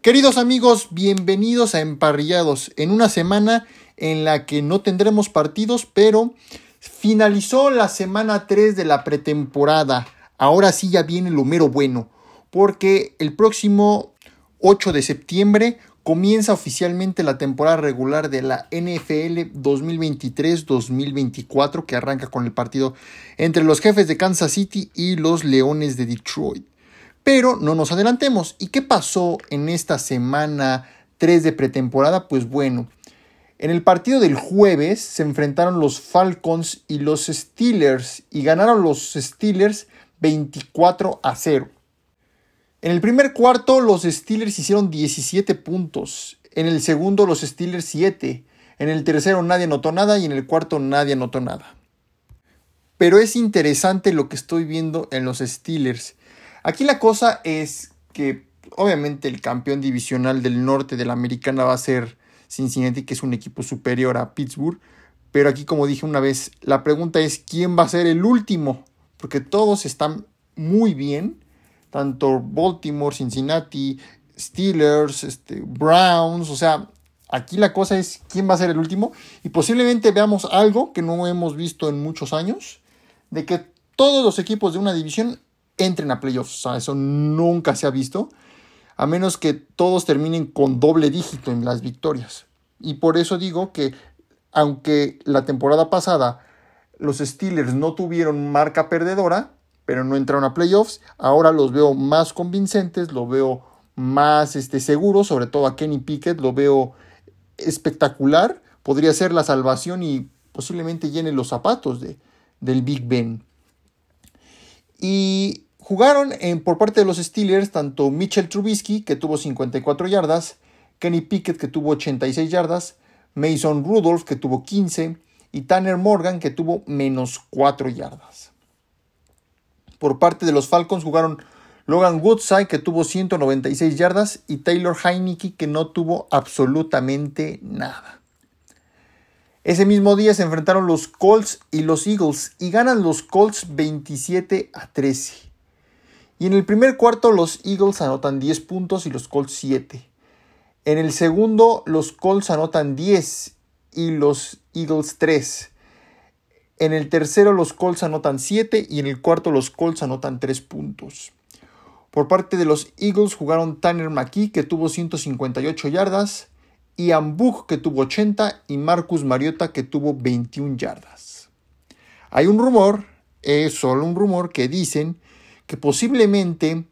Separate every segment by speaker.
Speaker 1: Queridos amigos, bienvenidos a Emparrillados en una semana en la que no tendremos partidos, pero finalizó la semana 3 de la pretemporada. Ahora sí ya viene lo mero bueno, porque el próximo 8 de septiembre comienza oficialmente la temporada regular de la NFL 2023-2024 que arranca con el partido entre los jefes de Kansas City y los Leones de Detroit. Pero no nos adelantemos. ¿Y qué pasó en esta semana 3 de pretemporada? Pues bueno, en el partido del jueves se enfrentaron los Falcons y los Steelers y ganaron los Steelers 24 a 0. En el primer cuarto los Steelers hicieron 17 puntos, en el segundo los Steelers 7, en el tercero nadie anotó nada y en el cuarto nadie anotó nada. Pero es interesante lo que estoy viendo en los Steelers. Aquí la cosa es que obviamente el campeón divisional del norte de la americana va a ser Cincinnati, que es un equipo superior a Pittsburgh. Pero aquí, como dije una vez, la pregunta es quién va a ser el último, porque todos están muy bien. Tanto Baltimore, Cincinnati, Steelers, este, Browns, o sea, aquí la cosa es quién va a ser el último y posiblemente veamos algo que no hemos visto en muchos años, de que todos los equipos de una división entren a playoffs, o sea, eso nunca se ha visto, a menos que todos terminen con doble dígito en las victorias. Y por eso digo que aunque la temporada pasada los Steelers no tuvieron marca perdedora, pero no entraron a playoffs. Ahora los veo más convincentes, lo veo más este, seguro, sobre todo a Kenny Pickett, lo veo espectacular. Podría ser la salvación y posiblemente llene los zapatos de, del Big Ben. Y jugaron en, por parte de los Steelers tanto Mitchell Trubisky, que tuvo 54 yardas, Kenny Pickett, que tuvo 86 yardas, Mason Rudolph, que tuvo 15, y Tanner Morgan, que tuvo menos 4 yardas. Por parte de los Falcons jugaron Logan Woodside, que tuvo 196 yardas, y Taylor Heineke, que no tuvo absolutamente nada. Ese mismo día se enfrentaron los Colts y los Eagles y ganan los Colts 27 a 13. Y en el primer cuarto los Eagles anotan 10 puntos y los Colts 7. En el segundo los Colts anotan 10 y los Eagles 3. En el tercero los Colts anotan 7 y en el cuarto los Colts anotan 3 puntos. Por parte de los Eagles jugaron Tanner McKee que tuvo 158 yardas, Ian Book que tuvo 80 y Marcus Mariota que tuvo 21 yardas. Hay un rumor, es solo un rumor, que dicen que posiblemente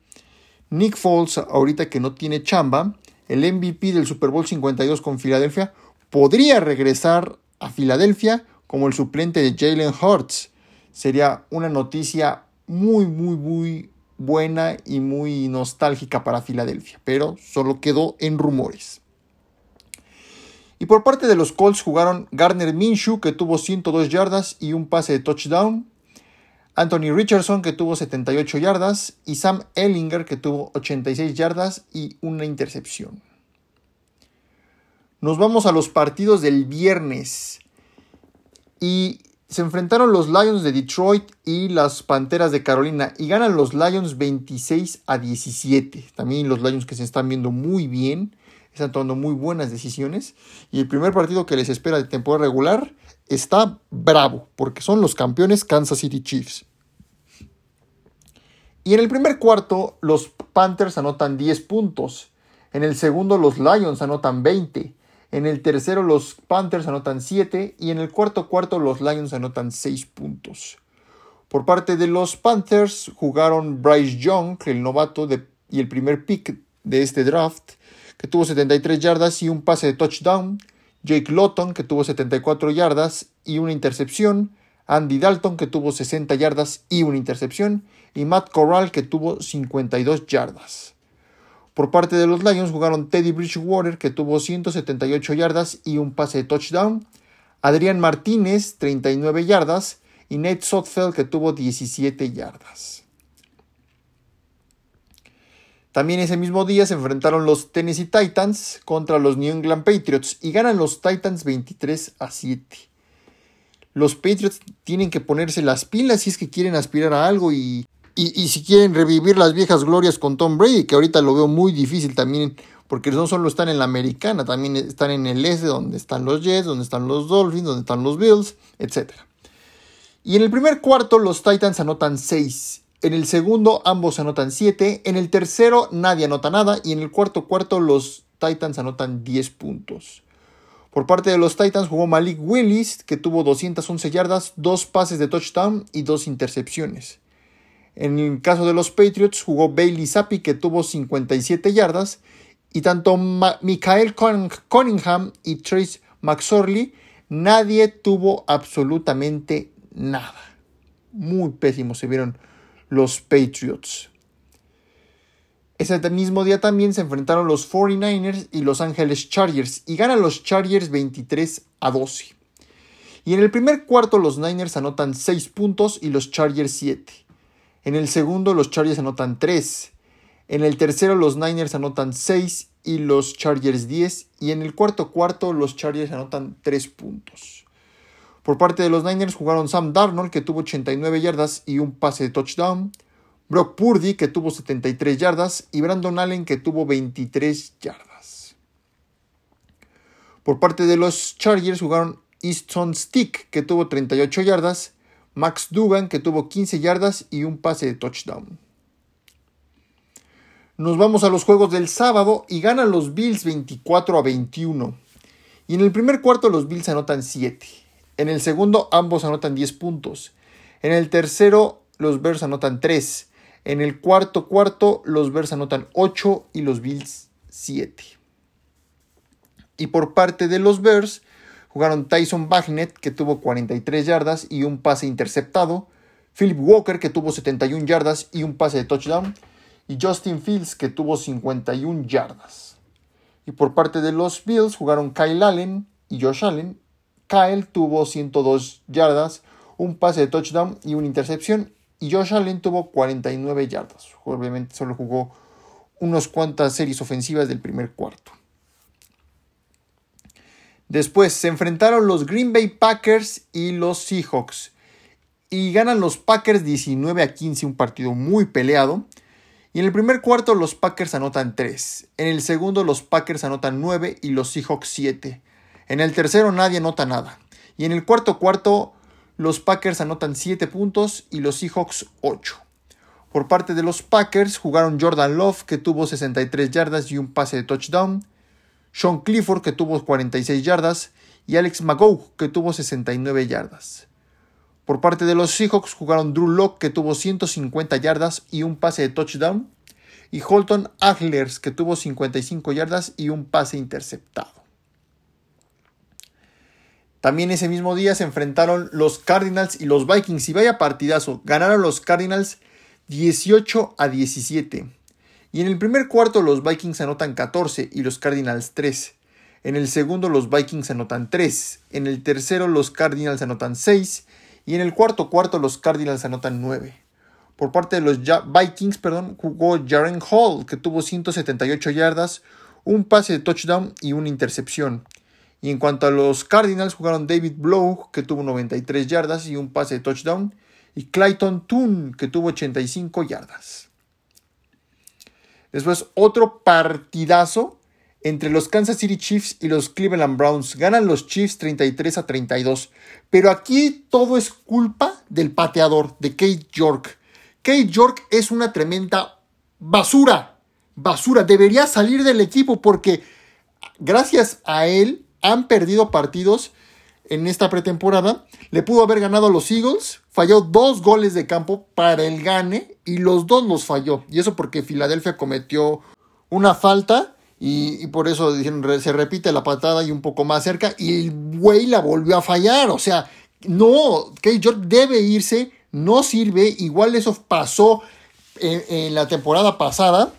Speaker 1: Nick Foles, ahorita que no tiene chamba, el MVP del Super Bowl 52 con Filadelfia, podría regresar a Filadelfia como el suplente de Jalen Hurts. Sería una noticia muy, muy, muy buena y muy nostálgica para Filadelfia, pero solo quedó en rumores. Y por parte de los Colts jugaron Garner Minshew, que tuvo 102 yardas y un pase de touchdown. Anthony Richardson, que tuvo 78 yardas. Y Sam Ellinger, que tuvo 86 yardas y una intercepción. Nos vamos a los partidos del viernes. Y se enfrentaron los Lions de Detroit y las Panteras de Carolina y ganan los Lions 26 a 17. También los Lions que se están viendo muy bien, están tomando muy buenas decisiones y el primer partido que les espera de temporada regular está bravo porque son los campeones Kansas City Chiefs. Y en el primer cuarto los Panthers anotan 10 puntos, en el segundo los Lions anotan 20 en el tercero los Panthers anotan 7 y en el cuarto cuarto los Lions anotan 6 puntos. Por parte de los Panthers jugaron Bryce Young, el novato y el primer pick de este draft, que tuvo 73 yardas y un pase de touchdown. Jake Lotton, que tuvo 74 yardas y una intercepción. Andy Dalton, que tuvo 60 yardas y una intercepción. Y Matt Corral, que tuvo 52 yardas. Por parte de los Lions jugaron Teddy Bridgewater, que tuvo 178 yardas y un pase de touchdown. Adrián Martínez, 39 yardas. Y Nate Sotfeld, que tuvo 17 yardas. También ese mismo día se enfrentaron los Tennessee Titans contra los New England Patriots y ganan los Titans 23 a 7. Los Patriots tienen que ponerse las pilas si es que quieren aspirar a algo y y, si quieren revivir las viejas glorias con Tom Brady, que ahorita lo veo muy difícil también porque no solo están en la americana, también están en el este, donde están los Jets, donde están los Dolphins, donde están los Bills, etc. Y en el primer cuarto los Titans anotan 6. En el segundo ambos anotan 7. En el tercero nadie anota nada. Y en el cuarto cuarto los Titans anotan 10 puntos. Por parte de los Titans jugó Malik Willis, que tuvo 211 yardas, 2 pases de touchdown y 2 intercepciones. En el caso de los Patriots jugó Bailey Zappi, que tuvo 57 yardas, y tanto Michael Cunningham y Trace McSorley, nadie tuvo absolutamente nada. Muy pésimos se vieron los Patriots. Ese mismo día también se enfrentaron los 49ers y los Ángeles Chargers y ganan los Chargers 23 a 12. Y en el primer cuarto los Niners anotan 6 puntos y los Chargers 7. En el segundo los Chargers anotan 3. En el tercero los Niners anotan 6 y los Chargers 10. Y en el cuarto cuarto los Chargers anotan 3 puntos. Por parte de los Niners jugaron Sam Darnold que tuvo 89 yardas y un pase de touchdown. Brock Purdy, que tuvo 73 yardas, y Brandon Allen, que tuvo 23 yardas. Por parte de los Chargers jugaron Easton Stick, que tuvo 38 yardas, Max Dugan, que tuvo 15 yardas y un pase de touchdown. Nos vamos a los juegos del sábado y ganan los Bills 24 a 21. Y en el primer cuarto los Bills anotan 7. En el segundo ambos anotan 10 puntos. En el tercero los Bears anotan 3. En el cuarto cuarto, los Bears anotan 8 y los Bills 7. Y por parte de los Bears, jugaron Tyson Bagnet, que tuvo 43 yardas y un pase interceptado. Philip Walker, que tuvo 71 yardas y un pase de touchdown. Y Justin Fields, que tuvo 51 yardas. Y por parte de los Bills, jugaron Kyle Allen y Josh Allen. Kyle tuvo 102 yardas, un pase de touchdown y una intercepción y Josh Allen tuvo 49 yardas. Obviamente solo jugó unas cuantas series ofensivas del primer cuarto. Después se enfrentaron los Green Bay Packers y los Seahawks. Y ganan los Packers 19 a 15, un partido muy peleado. Y en el primer cuarto los Packers anotan 3. En el segundo los Packers anotan 9 y los Seahawks 7. En el tercero nadie anota nada. Y en el cuarto cuarto los Packers anotan 7 puntos y los Seahawks 8. Por parte de los Packers jugaron Jordan Love que tuvo 63 yardas y un pase de touchdown, Sean Clifford que tuvo 46 yardas y Alex McGough que tuvo 69 yardas. Por parte de los Seahawks jugaron Drew Locke que tuvo 150 yardas y un pase de touchdown y Holton Aglers que tuvo 55 yardas y un pase interceptado. También ese mismo día se enfrentaron los Cardinals y los Vikings. Y vaya partidazo. Ganaron los Cardinals 18 a 17. Y en el primer cuarto los Vikings anotan 14 y los Cardinals 3. En el segundo los Vikings anotan 3. En el tercero los Cardinals anotan 6. Y en el cuarto cuarto los Cardinals anotan 9. Por parte de los Vikings, perdón, jugó Jaren Hall, que tuvo 178 yardas, un pase de touchdown y una intercepción. Y en cuanto a los Cardinals, jugaron David Blow, que tuvo 93 yardas y un pase de touchdown, y Clayton Toon, que tuvo 85 yardas. Después, otro partidazo entre los Kansas City Chiefs y los Cleveland Browns. Ganan los Chiefs 33 a 32. Pero aquí todo es culpa del pateador, de Kate York. Kate York es una tremenda basura. Basura. Debería salir del equipo porque gracias a él han perdido partidos en esta pretemporada. Le pudo haber ganado a los Eagles, falló dos goles de campo para el gane y los dos los falló. Y eso porque Filadelfia cometió una falta y, por eso se repite la patada y un poco más cerca y el güey la volvió a fallar. O sea, no, Kate York debe irse, no sirve. Igual eso pasó en la temporada pasada,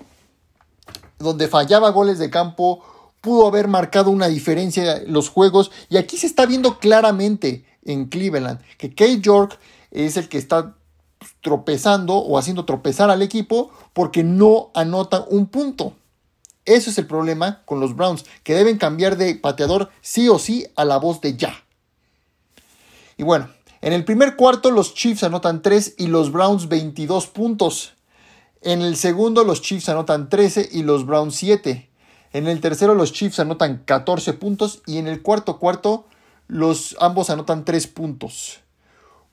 Speaker 1: donde fallaba goles de campo pudo haber marcado una diferencia en los juegos y aquí se está viendo claramente en Cleveland que Kate York es el que está tropezando o haciendo tropezar al equipo porque no anota un punto. Eso es el problema con los Browns, que deben cambiar de pateador sí o sí a la voz de ya. Y bueno, en el primer cuarto los Chiefs anotan 3 y los Browns 22 puntos. En el segundo los Chiefs anotan 13 y los Browns 7. En el tercero los Chiefs anotan 14 puntos y en el cuarto cuarto los ambos anotan 3 puntos.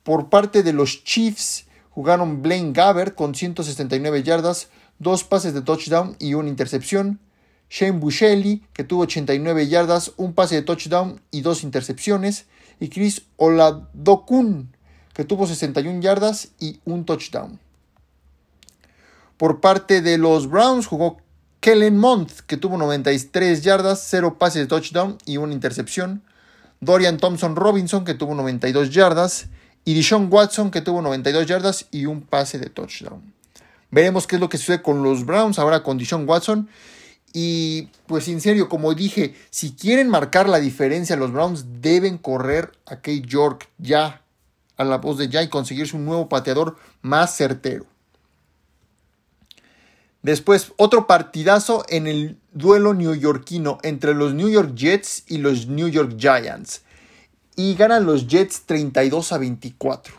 Speaker 1: Por parte de los Chiefs jugaron Blaine Gabbert con 169 yardas, dos pases de touchdown y una intercepción. Shane Bushelli, que tuvo 89 yardas, un pase de touchdown y dos intercepciones. Y Chris Oladokun, que tuvo 61 yardas y un touchdown. Por parte de los Browns jugó Kellen Mond, que tuvo 93 yardas, 0 pases de touchdown y una intercepción. Dorian Thompson Robinson, que tuvo 92 yardas. Y Dishon Watson, que tuvo 92 yardas y un pase de touchdown. Veremos qué es lo que sucede con los Browns ahora con Dishon Watson. Y pues en serio, como dije, si quieren marcar la diferencia, los Browns deben correr a Kate York ya, a la voz de ya y conseguirse un nuevo pateador más certero. Después, otro partidazo en el duelo neoyorquino entre los New York Jets y los New York Giants. Y ganan los Jets 32 a 24.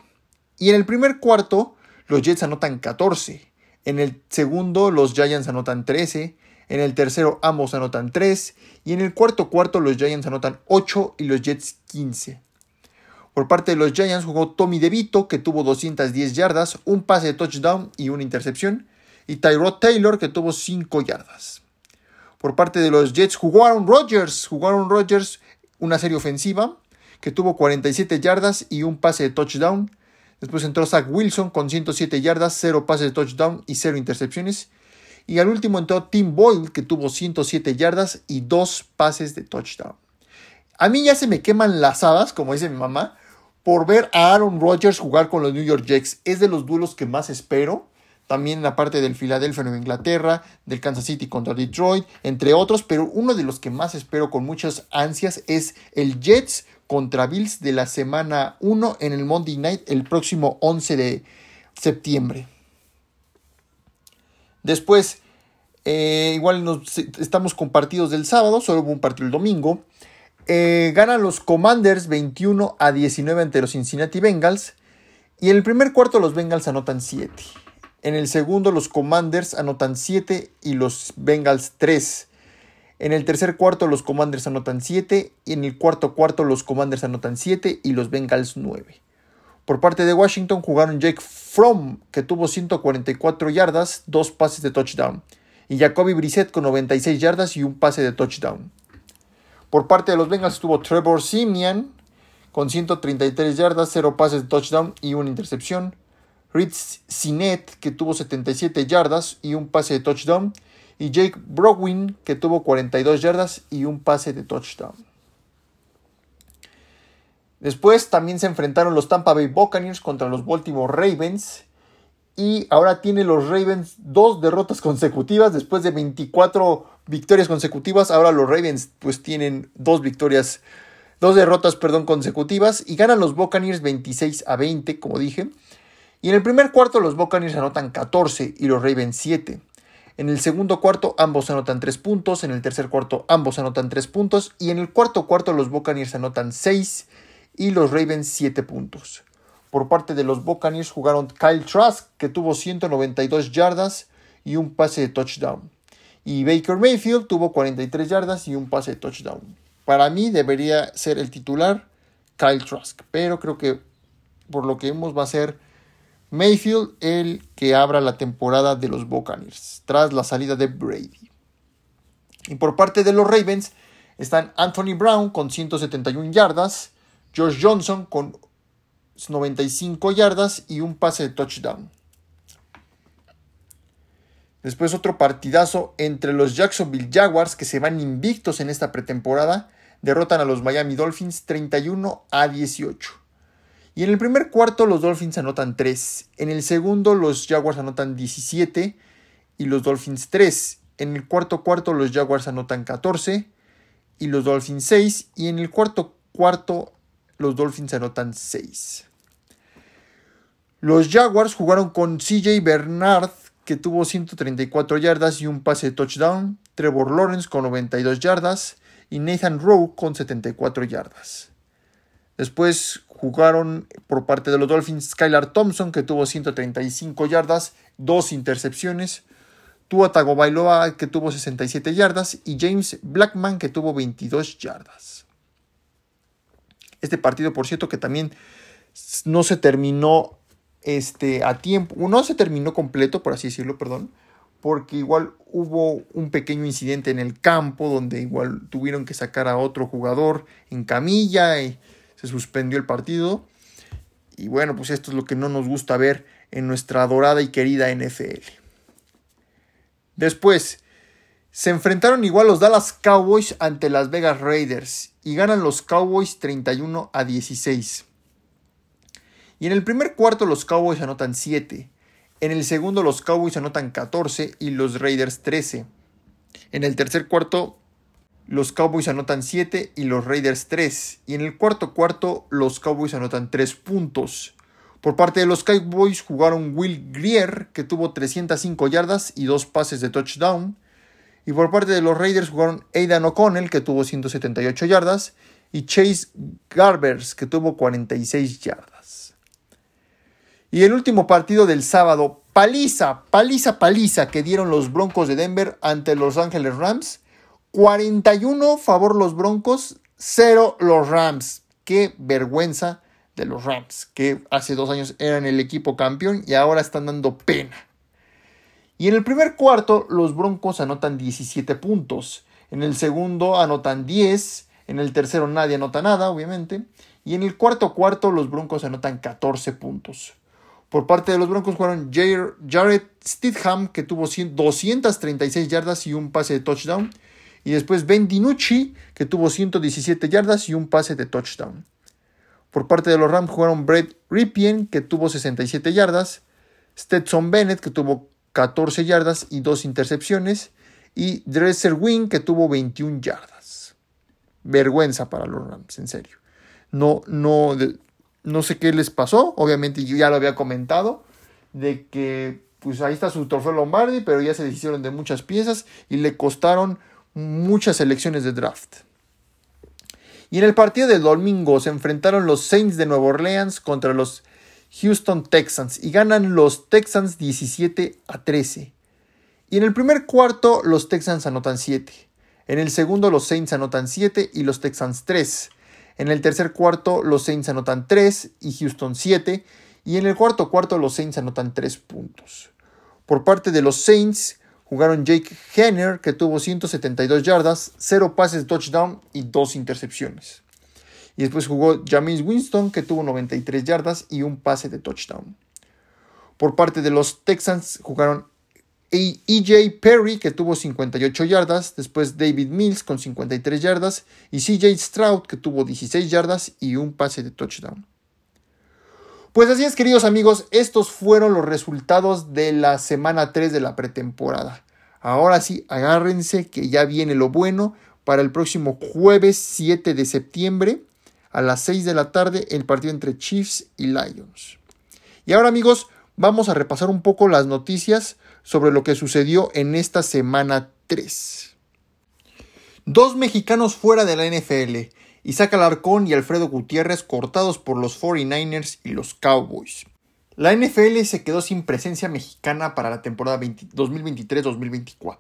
Speaker 1: Y en el primer cuarto, los Jets anotan 14. En el segundo, los Giants anotan 13. En el tercero, ambos anotan 3. Y en el cuarto cuarto, los Giants anotan 8 y los Jets 15. Por parte de los Giants jugó Tommy DeVito, que tuvo 210 yardas, un pase de touchdown y una intercepción y Tyrod Taylor que tuvo 5 yardas. Por parte de los Jets jugaron Rodgers, jugaron Rodgers una serie ofensiva que tuvo 47 yardas y un pase de touchdown. Después entró Zach Wilson con 107 yardas, 0 pases de touchdown y 0 intercepciones. Y al último entró Tim Boyle que tuvo 107 yardas y 2 pases de touchdown. A mí ya se me queman las habas, como dice mi mamá, por ver a Aaron Rodgers jugar con los New York Jets. Es de los duelos que más espero también la parte del Philadelphia Nueva Inglaterra, del Kansas City contra Detroit, entre otros, pero uno de los que más espero con muchas ansias es el Jets contra Bills de la semana 1 en el Monday Night el próximo 11 de septiembre. Después, eh, igual nos, estamos con partidos del sábado, solo hubo un partido el domingo. Eh, ganan los Commanders 21 a 19 ante los Cincinnati Bengals. Y en el primer cuarto los Bengals anotan 7. En el segundo los Commanders anotan 7 y los Bengals 3. En el tercer cuarto los Commanders anotan 7 y en el cuarto cuarto los Commanders anotan 7 y los Bengals 9. Por parte de Washington jugaron Jake Fromm, que tuvo 144 yardas, dos pases de touchdown, y Jacoby Brissett con 96 yardas y un pase de touchdown. Por parte de los Bengals estuvo Trevor Simeon con 133 yardas, 0 pases de touchdown y una intercepción. Ritz Sinet, que tuvo 77 yardas y un pase de touchdown, y Jake Browin, que tuvo 42 yardas y un pase de touchdown. Después también se enfrentaron los Tampa Bay Buccaneers contra los Baltimore Ravens. Y ahora tiene los Ravens dos derrotas consecutivas después de 24 victorias consecutivas. Ahora los Ravens pues tienen dos victorias, dos derrotas, perdón, consecutivas y ganan los Buccaneers 26 a 20, como dije. Y en el primer cuarto los Buccaneers anotan 14 y los Ravens 7. En el segundo cuarto ambos anotan 3 puntos, en el tercer cuarto ambos anotan 3 puntos y en el cuarto cuarto los Buccaneers anotan 6 y los Ravens 7 puntos. Por parte de los Buccaneers jugaron Kyle Trask que tuvo 192 yardas y un pase de touchdown. Y Baker Mayfield tuvo 43 yardas y un pase de touchdown. Para mí debería ser el titular Kyle Trask, pero creo que por lo que vemos va a ser Mayfield el que abra la temporada de los Buccaneers tras la salida de Brady. Y por parte de los Ravens están Anthony Brown con 171 yardas, Josh Johnson con 95 yardas y un pase de touchdown. Después otro partidazo entre los Jacksonville Jaguars que se van invictos en esta pretemporada, derrotan a los Miami Dolphins 31 a 18. Y en el primer cuarto los Dolphins anotan 3. En el segundo los Jaguars anotan 17 y los Dolphins 3. En el cuarto cuarto los Jaguars anotan 14 y los Dolphins 6. Y en el cuarto cuarto los Dolphins anotan 6. Los Jaguars jugaron con CJ Bernard que tuvo 134 yardas y un pase de touchdown. Trevor Lawrence con 92 yardas y Nathan Rowe con 74 yardas. Después jugaron por parte de los Dolphins Skylar Thompson, que tuvo 135 yardas, dos intercepciones. Tua Tagovailoa que tuvo 67 yardas y James Blackman que tuvo 22 yardas. Este partido, por cierto, que también no se terminó este, a tiempo, no se terminó completo, por así decirlo, perdón, porque igual hubo un pequeño incidente en el campo donde igual tuvieron que sacar a otro jugador en camilla se suspendió el partido. Y bueno, pues esto es lo que no nos gusta ver en nuestra adorada y querida NFL. Después, se enfrentaron igual los Dallas Cowboys ante las Vegas Raiders y ganan los Cowboys 31 a 16. Y en el primer cuarto los Cowboys anotan 7. En el segundo los Cowboys anotan 14 y los Raiders 13. En el tercer cuarto los Cowboys anotan 7 y los Raiders 3. Y en el cuarto cuarto los Cowboys anotan 3 puntos. Por parte de los Cowboys jugaron Will Grier, que tuvo 305 yardas y 2 pases de touchdown. Y por parte de los Raiders jugaron Aidan O'Connell, que tuvo 178 yardas, y Chase Garbers, que tuvo 46 yardas. Y el último partido del sábado, paliza, paliza, paliza que dieron los Broncos de Denver ante los Angeles Rams. 41 favor los Broncos, 0 los Rams. Qué vergüenza de los Rams, que hace dos años eran el equipo campeón y ahora están dando pena. Y en el primer cuarto los Broncos anotan 17 puntos, en el segundo anotan 10, en el tercero nadie anota nada, obviamente, y en el cuarto cuarto los Broncos anotan 14 puntos. Por parte de los Broncos jugaron Jared Stidham, que tuvo 236 yardas y un pase de touchdown. Y después Ben DiNucci, que tuvo 117 yardas y un pase de touchdown. Por parte de los Rams jugaron Brett Ripien, que tuvo 67 yardas, Stetson Bennett, que tuvo 14 yardas y 2 intercepciones, y Dresser Wing, que tuvo 21 yardas. Vergüenza para los Rams, en serio. No, no, no sé qué les pasó, obviamente yo ya lo había comentado, de que pues ahí está su trofeo Lombardi, pero ya se deshicieron de muchas piezas y le costaron muchas elecciones de draft. Y en el partido del domingo se enfrentaron los Saints de Nueva Orleans contra los Houston Texans y ganan los Texans 17 a 13. Y en el primer cuarto los Texans anotan 7. En el segundo los Saints anotan 7 y los Texans 3. En el tercer cuarto los Saints anotan 3 y Houston 7. Y en el cuarto cuarto los Saints anotan 3 puntos. Por parte de los Saints, Jugaron Jake Henner, que tuvo 172 yardas, 0 pases de touchdown y 2 intercepciones. Y después jugó James Winston, que tuvo 93 yardas y un pase de touchdown. Por parte de los Texans jugaron EJ Perry, que tuvo 58 yardas, después David Mills con 53 yardas y CJ Stroud, que tuvo 16 yardas y un pase de touchdown. Pues así es, queridos amigos, estos fueron los resultados de la semana 3 de la pretemporada. Ahora sí, agárrense que ya viene lo bueno para el próximo jueves 7 de septiembre a las 6 de la tarde el partido entre Chiefs y Lions. Y ahora amigos, vamos a repasar un poco las noticias sobre lo que sucedió en esta semana 3. Dos mexicanos fuera de la NFL. Isaac Alarcón y Alfredo Gutiérrez cortados por los 49ers y los Cowboys. La NFL se quedó sin presencia mexicana para la temporada 2023-2024.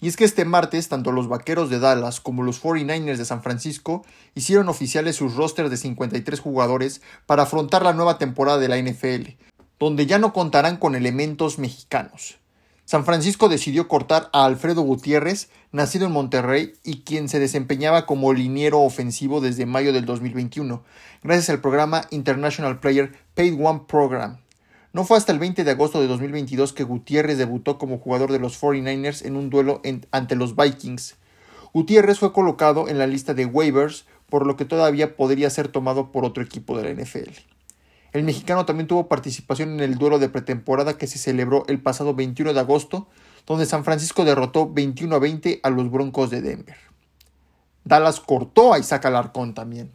Speaker 1: Y es que este martes, tanto los Vaqueros de Dallas como los 49ers de San Francisco hicieron oficiales sus rosters de 53 jugadores para afrontar la nueva temporada de la NFL, donde ya no contarán con elementos mexicanos. San Francisco decidió cortar a Alfredo Gutiérrez, nacido en Monterrey y quien se desempeñaba como liniero ofensivo desde mayo del 2021, gracias al programa International Player Paid One Program. No fue hasta el 20 de agosto de 2022 que Gutiérrez debutó como jugador de los 49ers en un duelo ante los Vikings. Gutiérrez fue colocado en la lista de waivers, por lo que todavía podría ser tomado por otro equipo de la NFL. El mexicano también tuvo participación en el duelo de pretemporada que se celebró el pasado 21 de agosto, donde San Francisco derrotó 21 a 20 a los Broncos de Denver. Dallas cortó a Isaac Alarcón también.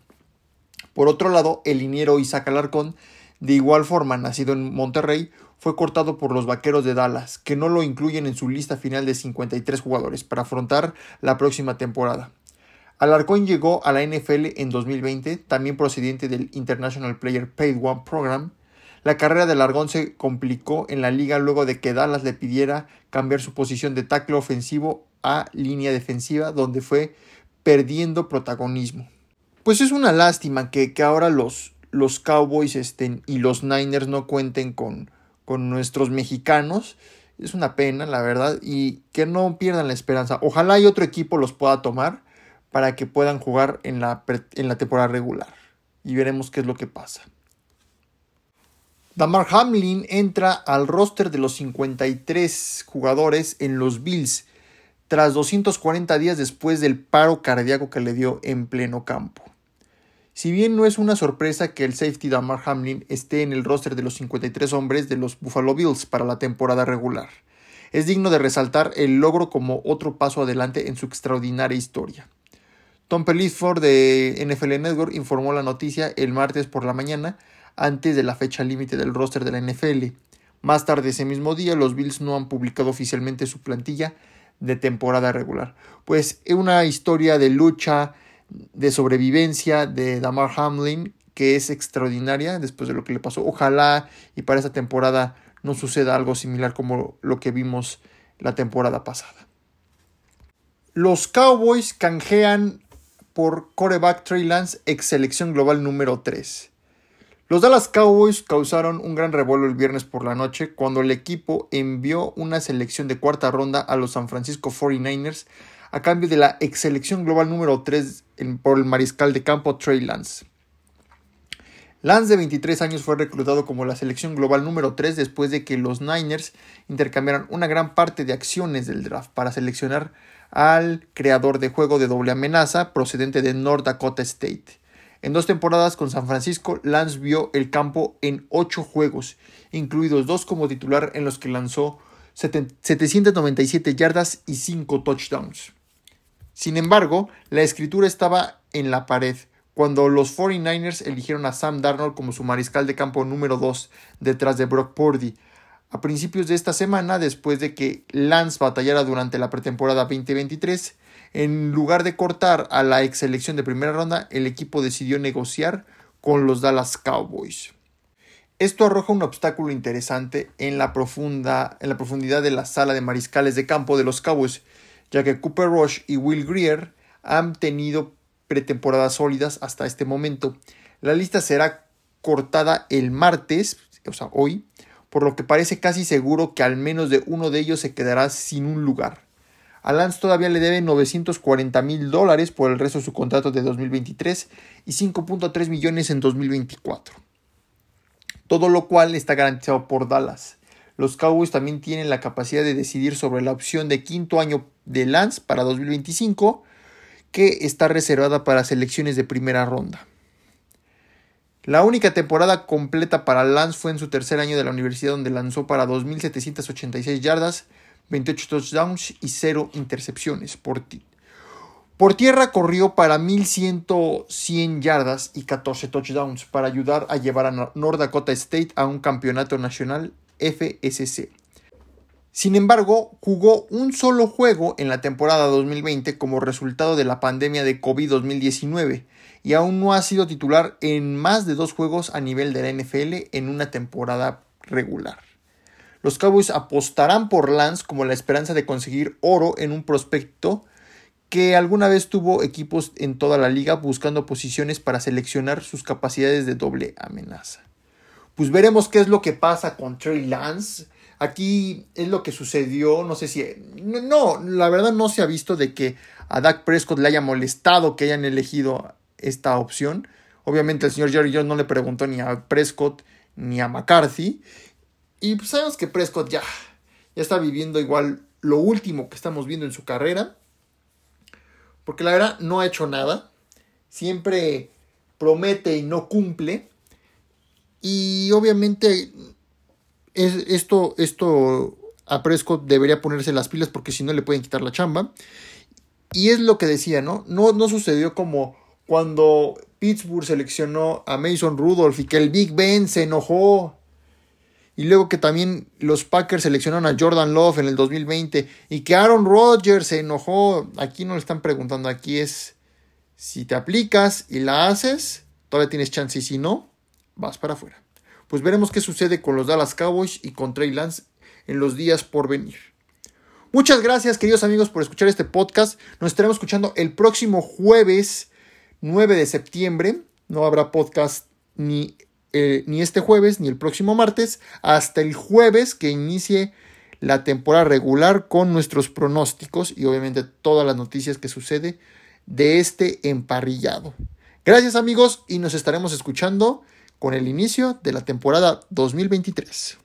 Speaker 1: Por otro lado, el liniero Isaac Alarcón, de igual forma nacido en Monterrey, fue cortado por los Vaqueros de Dallas, que no lo incluyen en su lista final de 53 jugadores para afrontar la próxima temporada. Alarcón llegó a la NFL en 2020, también procedente del International Player Paid One Program, La carrera de Largón se complicó en la liga luego de que Dallas le pidiera cambiar su posición de tackle ofensivo a línea defensiva, donde fue perdiendo protagonismo. Pues es una lástima que, ahora los, los Cowboys estén, y los Niners no cuenten con, con nuestros mexicanos. Es una pena, la verdad, y que no pierdan la esperanza. Ojalá y otro equipo los pueda tomar para que puedan jugar en la, en la temporada regular. Y veremos qué es lo que pasa. Damar Hamlin entra al roster de los 53 jugadores en los Bills tras 240 días después del paro cardíaco que le dio en pleno campo. Si bien no es una sorpresa que el safety Damar Hamlin esté en el roster de los 53 hombres de los Buffalo Bills para la temporada regular, es digno de resaltar el logro como otro paso adelante en su extraordinaria historia. Tom Peliford de NFL Network informó la noticia el martes por la mañana, antes de la fecha límite del roster de la NFL. Más tarde ese mismo día, los Bills no han publicado oficialmente su plantilla de temporada regular. Pues es una historia de lucha, de sobrevivencia de Damar Hamlin que es extraordinaria después de lo que le pasó. Ojalá y para esta temporada no suceda algo similar como lo que vimos la temporada pasada. Los Cowboys canjean por coreback Trey Lance, ex selección global número 3. Los Dallas Cowboys causaron un gran revuelo el viernes por la noche cuando el equipo envió una selección de cuarta ronda a los San Francisco 49ers a cambio de la ex selección global número 3 por el mariscal de campo Trey Lance. Lance de 23 años fue reclutado como la selección global número 3 después de que los Niners intercambiaran una gran parte de acciones del draft para seleccionar al creador de juego de doble amenaza procedente de North Dakota State. En dos temporadas con San Francisco, Lance vio el campo en ocho juegos, incluidos dos como titular en los que lanzó 797 yardas y 5 touchdowns. Sin embargo, la escritura estaba en la pared cuando los 49ers eligieron a Sam Darnold como su mariscal de campo número 2 detrás de Brock Purdy. A principios de esta semana, después de que Lance batallara durante la pretemporada 2023, en lugar de cortar a la ex selección de primera ronda, el equipo decidió negociar con los Dallas Cowboys. Esto arroja un obstáculo interesante en la, profunda, en la profundidad de la sala de mariscales de campo de los Cowboys, ya que Cooper Rush y Will Greer han tenido pretemporadas sólidas hasta este momento. La lista será cortada el martes, o sea, hoy, por lo que parece casi seguro que al menos de uno de ellos se quedará sin un lugar. A Lance todavía le debe 940 mil dólares por el resto de su contrato de 2023 y 5.3 millones en 2024. Todo lo cual está garantizado por Dallas. Los Cowboys también tienen la capacidad de decidir sobre la opción de quinto año de Lance para 2025, que está reservada para selecciones de primera ronda. La única temporada completa para Lance fue en su tercer año de la universidad donde lanzó para 2.786 yardas, 28 touchdowns y 0 intercepciones. Por, por tierra corrió para 1.100 yardas y 14 touchdowns para ayudar a llevar a North Dakota State a un campeonato nacional FSC. Sin embargo, jugó un solo juego en la temporada 2020 como resultado de la pandemia de COVID-2019 y aún no ha sido titular en más de dos juegos a nivel de la NFL en una temporada regular. Los Cowboys apostarán por Lance como la esperanza de conseguir oro en un prospecto que alguna vez tuvo equipos en toda la liga buscando posiciones para seleccionar sus capacidades de doble amenaza. Pues veremos qué es lo que pasa con Trey Lance Aquí es lo que sucedió, no sé si... No, la verdad no se ha visto de que a Dak Prescott le haya molestado que hayan elegido esta opción. Obviamente el señor Jerry Jones no le preguntó ni a Prescott ni a McCarthy. Y pues sabemos que Prescott ya, ya está viviendo igual lo último que estamos viendo en su carrera. Porque la verdad no ha hecho nada. Siempre promete y no cumple. Y obviamente esto, esto a Prescott debería ponerse las pilas porque si no le pueden quitar la chamba. Y es lo que decía, ¿no? No, no sucedió como cuando Pittsburgh seleccionó a Mason Rudolph y que el Big Ben se enojó. Y luego que también los Packers seleccionaron a Jordan Love en el 2020 y que Aaron Rodgers se enojó. Aquí no le están preguntando, aquí es si te aplicas y la haces, todavía tienes chance y si no, vas para afuera. pues veremos qué sucede con los Dallas Cowboys y con Trey Lance en los días por venir. Muchas gracias, queridos amigos, por escuchar este podcast. Nos estaremos escuchando el próximo jueves 9 de septiembre. No habrá podcast ni, eh, ni este jueves ni el próximo martes, hasta el jueves que inicie la temporada regular con nuestros pronósticos y obviamente todas las noticias que sucede de este emparrillado. Gracias amigos y nos estaremos escuchando con el inicio de la temporada 2023.